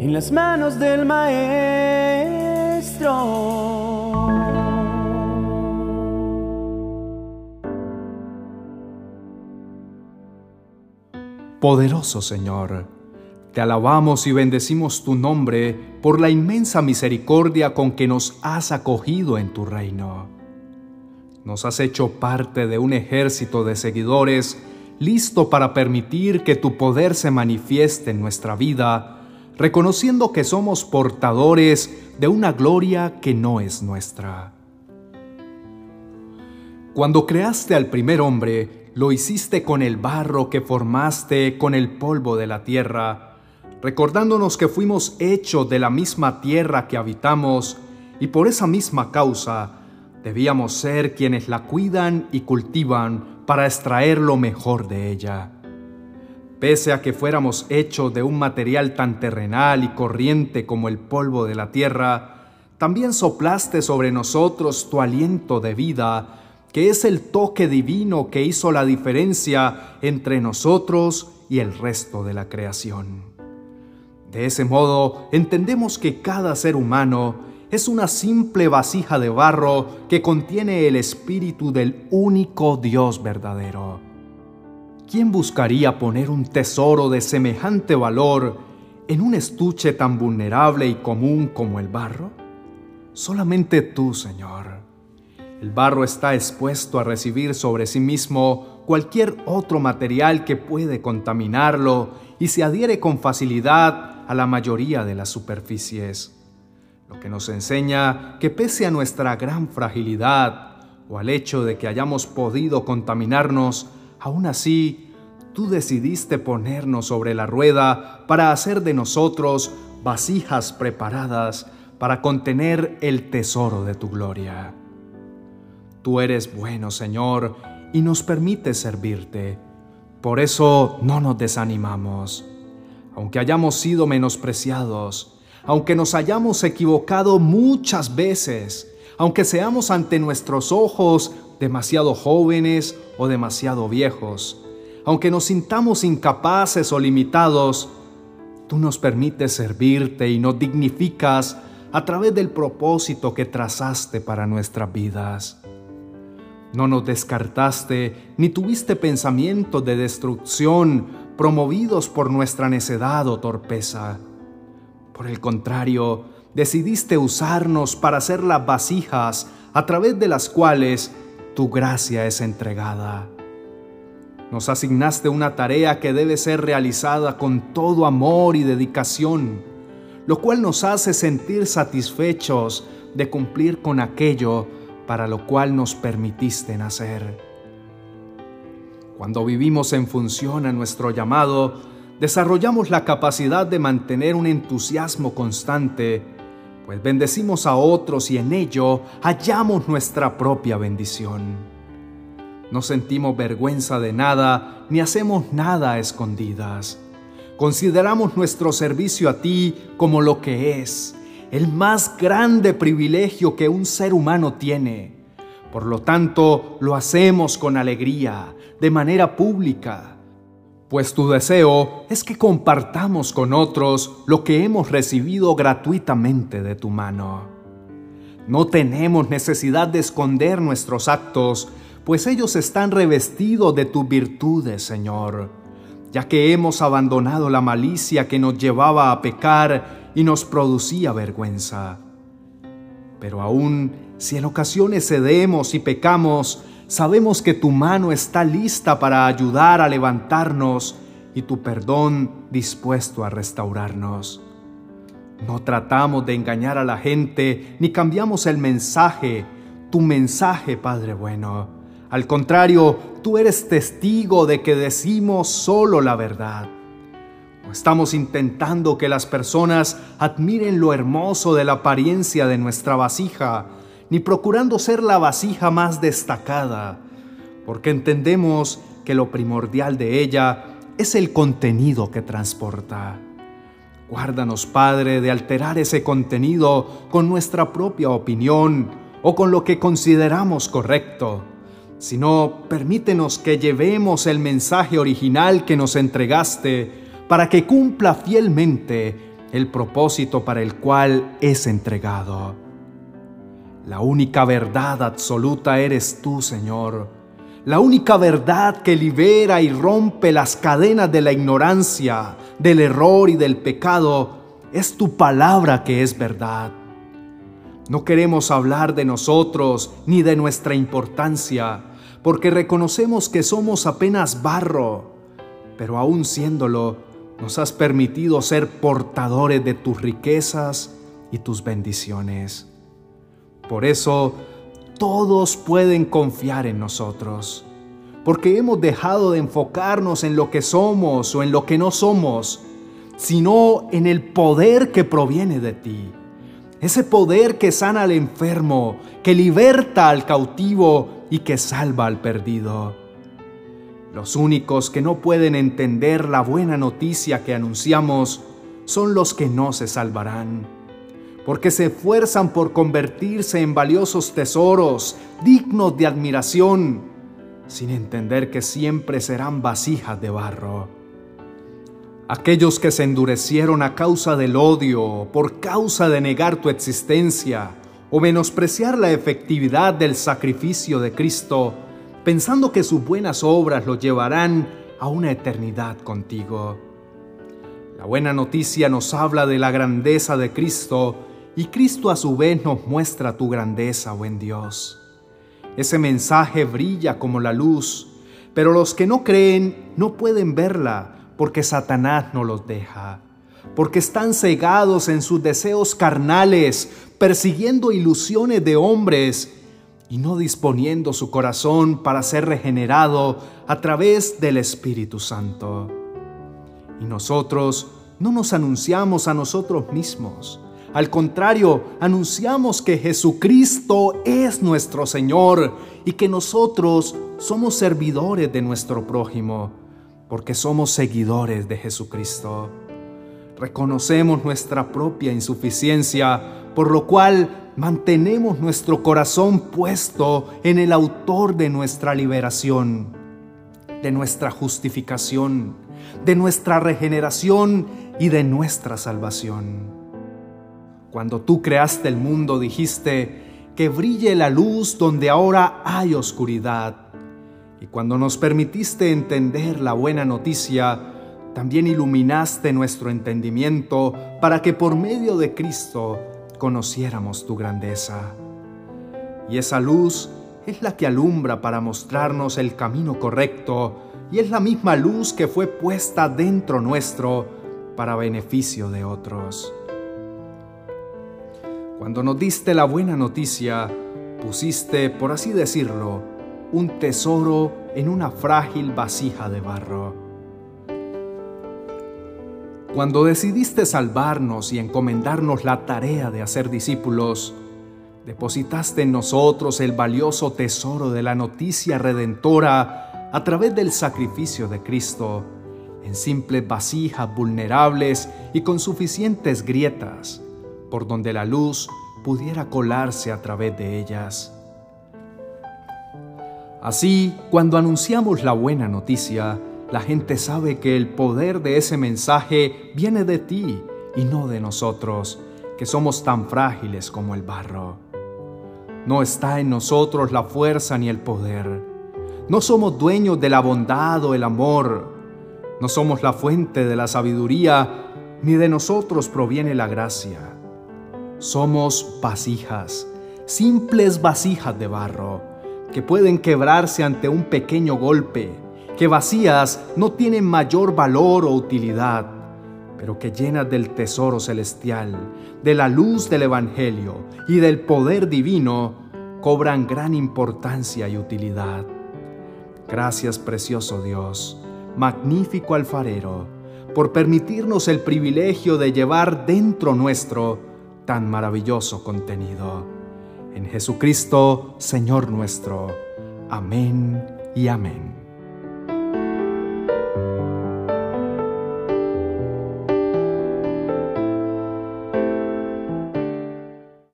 en las manos del Maestro. Poderoso Señor, te alabamos y bendecimos tu nombre por la inmensa misericordia con que nos has acogido en tu reino. Nos has hecho parte de un ejército de seguidores listo para permitir que tu poder se manifieste en nuestra vida, reconociendo que somos portadores de una gloria que no es nuestra. Cuando creaste al primer hombre, lo hiciste con el barro que formaste con el polvo de la tierra, recordándonos que fuimos hechos de la misma tierra que habitamos y por esa misma causa debíamos ser quienes la cuidan y cultivan para extraer lo mejor de ella. Pese a que fuéramos hechos de un material tan terrenal y corriente como el polvo de la tierra, también soplaste sobre nosotros tu aliento de vida que es el toque divino que hizo la diferencia entre nosotros y el resto de la creación. De ese modo, entendemos que cada ser humano es una simple vasija de barro que contiene el espíritu del único Dios verdadero. ¿Quién buscaría poner un tesoro de semejante valor en un estuche tan vulnerable y común como el barro? Solamente tú, Señor. El barro está expuesto a recibir sobre sí mismo cualquier otro material que puede contaminarlo y se adhiere con facilidad a la mayoría de las superficies. Lo que nos enseña que pese a nuestra gran fragilidad o al hecho de que hayamos podido contaminarnos, aún así tú decidiste ponernos sobre la rueda para hacer de nosotros vasijas preparadas para contener el tesoro de tu gloria. Tú eres bueno, Señor, y nos permite servirte. Por eso no nos desanimamos. Aunque hayamos sido menospreciados, aunque nos hayamos equivocado muchas veces, aunque seamos ante nuestros ojos demasiado jóvenes o demasiado viejos, aunque nos sintamos incapaces o limitados, tú nos permites servirte y nos dignificas a través del propósito que trazaste para nuestras vidas. No nos descartaste ni tuviste pensamientos de destrucción promovidos por nuestra necedad o torpeza. Por el contrario, decidiste usarnos para ser las vasijas a través de las cuales tu gracia es entregada. Nos asignaste una tarea que debe ser realizada con todo amor y dedicación, lo cual nos hace sentir satisfechos de cumplir con aquello para lo cual nos permitiste nacer. Cuando vivimos en función a nuestro llamado, desarrollamos la capacidad de mantener un entusiasmo constante, pues bendecimos a otros y en ello hallamos nuestra propia bendición. No sentimos vergüenza de nada ni hacemos nada a escondidas. Consideramos nuestro servicio a ti como lo que es, el más grande privilegio que un ser humano tiene. Por lo tanto, lo hacemos con alegría, de manera pública, pues tu deseo es que compartamos con otros lo que hemos recibido gratuitamente de tu mano. No tenemos necesidad de esconder nuestros actos, pues ellos están revestidos de tus virtudes, Señor, ya que hemos abandonado la malicia que nos llevaba a pecar y nos producía vergüenza. Pero aún si en ocasiones cedemos y pecamos, sabemos que tu mano está lista para ayudar a levantarnos y tu perdón dispuesto a restaurarnos. No tratamos de engañar a la gente ni cambiamos el mensaje, tu mensaje, Padre bueno. Al contrario, tú eres testigo de que decimos solo la verdad. No estamos intentando que las personas admiren lo hermoso de la apariencia de nuestra vasija, ni procurando ser la vasija más destacada, porque entendemos que lo primordial de ella es el contenido que transporta. Guárdanos, Padre, de alterar ese contenido con nuestra propia opinión o con lo que consideramos correcto, sino permítenos que llevemos el mensaje original que nos entregaste para que cumpla fielmente el propósito para el cual es entregado. La única verdad absoluta eres tú, Señor. La única verdad que libera y rompe las cadenas de la ignorancia, del error y del pecado es tu palabra que es verdad. No queremos hablar de nosotros ni de nuestra importancia, porque reconocemos que somos apenas barro, pero aún siéndolo, nos has permitido ser portadores de tus riquezas y tus bendiciones. Por eso, todos pueden confiar en nosotros, porque hemos dejado de enfocarnos en lo que somos o en lo que no somos, sino en el poder que proviene de ti. Ese poder que sana al enfermo, que liberta al cautivo y que salva al perdido. Los únicos que no pueden entender la buena noticia que anunciamos son los que no se salvarán, porque se esfuerzan por convertirse en valiosos tesoros dignos de admiración, sin entender que siempre serán vasijas de barro. Aquellos que se endurecieron a causa del odio, por causa de negar tu existencia o menospreciar la efectividad del sacrificio de Cristo, pensando que sus buenas obras lo llevarán a una eternidad contigo. La buena noticia nos habla de la grandeza de Cristo y Cristo a su vez nos muestra tu grandeza, buen Dios. Ese mensaje brilla como la luz, pero los que no creen no pueden verla porque Satanás no los deja, porque están cegados en sus deseos carnales, persiguiendo ilusiones de hombres y no disponiendo su corazón para ser regenerado a través del Espíritu Santo. Y nosotros no nos anunciamos a nosotros mismos. Al contrario, anunciamos que Jesucristo es nuestro Señor y que nosotros somos servidores de nuestro prójimo, porque somos seguidores de Jesucristo. Reconocemos nuestra propia insuficiencia, por lo cual mantenemos nuestro corazón puesto en el autor de nuestra liberación, de nuestra justificación, de nuestra regeneración y de nuestra salvación. Cuando tú creaste el mundo dijiste que brille la luz donde ahora hay oscuridad. Y cuando nos permitiste entender la buena noticia, también iluminaste nuestro entendimiento para que por medio de Cristo conociéramos tu grandeza. Y esa luz es la que alumbra para mostrarnos el camino correcto y es la misma luz que fue puesta dentro nuestro para beneficio de otros. Cuando nos diste la buena noticia, pusiste, por así decirlo, un tesoro en una frágil vasija de barro. Cuando decidiste salvarnos y encomendarnos la tarea de hacer discípulos, depositaste en nosotros el valioso tesoro de la noticia redentora a través del sacrificio de Cristo, en simples vasijas vulnerables y con suficientes grietas, por donde la luz pudiera colarse a través de ellas. Así, cuando anunciamos la buena noticia, la gente sabe que el poder de ese mensaje viene de ti y no de nosotros, que somos tan frágiles como el barro. No está en nosotros la fuerza ni el poder. No somos dueños de la bondad o el amor. No somos la fuente de la sabiduría, ni de nosotros proviene la gracia. Somos vasijas, simples vasijas de barro, que pueden quebrarse ante un pequeño golpe que vacías no tienen mayor valor o utilidad, pero que llenas del tesoro celestial, de la luz del Evangelio y del poder divino, cobran gran importancia y utilidad. Gracias precioso Dios, magnífico alfarero, por permitirnos el privilegio de llevar dentro nuestro tan maravilloso contenido. En Jesucristo, Señor nuestro. Amén y amén.